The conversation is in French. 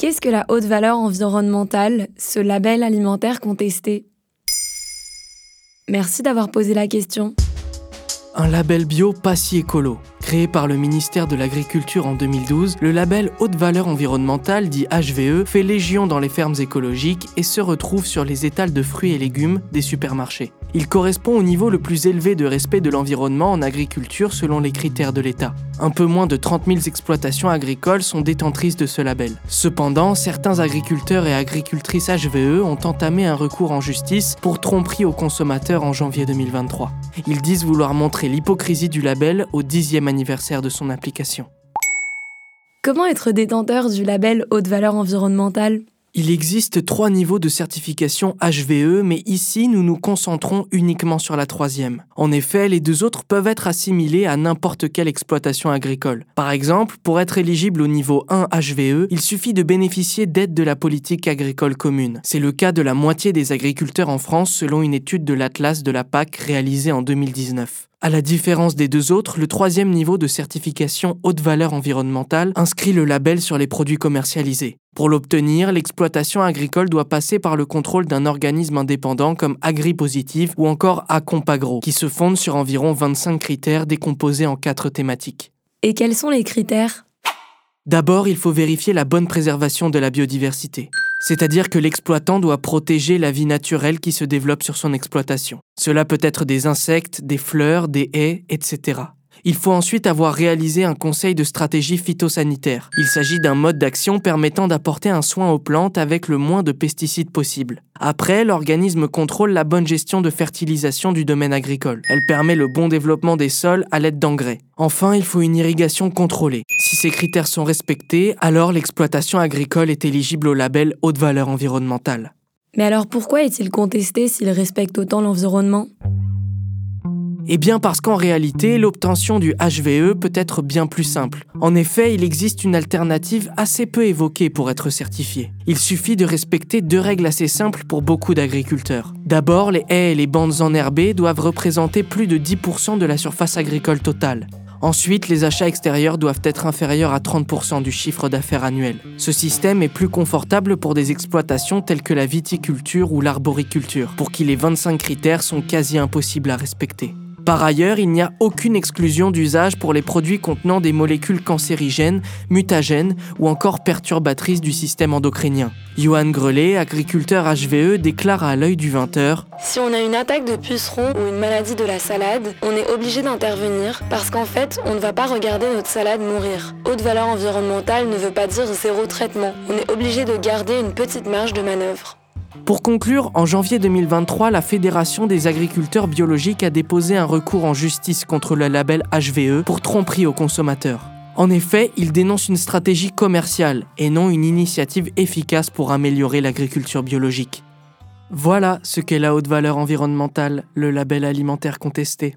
Qu'est-ce que la haute valeur environnementale, ce label alimentaire contesté? Merci d'avoir posé la question. Un label bio pas si écolo. Créé par le ministère de l'Agriculture en 2012, le label Haute Valeur Environnementale, dit HVE, fait légion dans les fermes écologiques et se retrouve sur les étals de fruits et légumes des supermarchés. Il correspond au niveau le plus élevé de respect de l'environnement en agriculture selon les critères de l'État. Un peu moins de 30 000 exploitations agricoles sont détentrices de ce label. Cependant, certains agriculteurs et agricultrices HVE ont entamé un recours en justice pour tromperie aux consommateurs en janvier 2023. Ils disent vouloir montrer l'hypocrisie du label au dixième anniversaire de son application. Comment être détenteur du label haute valeur environnementale? Il existe trois niveaux de certification HVE, mais ici nous nous concentrons uniquement sur la troisième. En effet, les deux autres peuvent être assimilés à n'importe quelle exploitation agricole. Par exemple, pour être éligible au niveau 1 HVE, il suffit de bénéficier d'aide de la politique agricole commune. C'est le cas de la moitié des agriculteurs en France selon une étude de l'Atlas de la PAC réalisée en 2019. À la différence des deux autres, le troisième niveau de certification haute valeur environnementale inscrit le label sur les produits commercialisés. Pour l'obtenir, l'exploitation agricole doit passer par le contrôle d'un organisme indépendant comme AgriPositive ou encore Acompagro, qui se fonde sur environ 25 critères décomposés en quatre thématiques. Et quels sont les critères? D'abord, il faut vérifier la bonne préservation de la biodiversité. C'est-à-dire que l'exploitant doit protéger la vie naturelle qui se développe sur son exploitation. Cela peut être des insectes, des fleurs, des haies, etc. Il faut ensuite avoir réalisé un conseil de stratégie phytosanitaire. Il s'agit d'un mode d'action permettant d'apporter un soin aux plantes avec le moins de pesticides possible. Après, l'organisme contrôle la bonne gestion de fertilisation du domaine agricole. Elle permet le bon développement des sols à l'aide d'engrais. Enfin, il faut une irrigation contrôlée. Si ces critères sont respectés, alors l'exploitation agricole est éligible au label haute valeur environnementale. Mais alors pourquoi est-il contesté s'il respecte autant l'environnement? Eh bien parce qu'en réalité, l'obtention du HVE peut être bien plus simple. En effet, il existe une alternative assez peu évoquée pour être certifié. Il suffit de respecter deux règles assez simples pour beaucoup d'agriculteurs. D'abord, les haies et les bandes enherbées doivent représenter plus de 10% de la surface agricole totale. Ensuite, les achats extérieurs doivent être inférieurs à 30% du chiffre d'affaires annuel. Ce système est plus confortable pour des exploitations telles que la viticulture ou l'arboriculture, pour qui les 25 critères sont quasi impossibles à respecter. Par ailleurs, il n'y a aucune exclusion d'usage pour les produits contenant des molécules cancérigènes, mutagènes ou encore perturbatrices du système endocrinien. Johan Grelet, agriculteur HVE, déclare à l'œil du 20h Si on a une attaque de puceron ou une maladie de la salade, on est obligé d'intervenir parce qu'en fait, on ne va pas regarder notre salade mourir. Haute valeur environnementale ne veut pas dire zéro traitement. On est obligé de garder une petite marge de manœuvre. Pour conclure, en janvier 2023, la Fédération des agriculteurs biologiques a déposé un recours en justice contre le label HVE pour tromperie aux consommateurs. En effet, il dénonce une stratégie commerciale et non une initiative efficace pour améliorer l'agriculture biologique. Voilà ce qu'est la haute valeur environnementale, le label alimentaire contesté.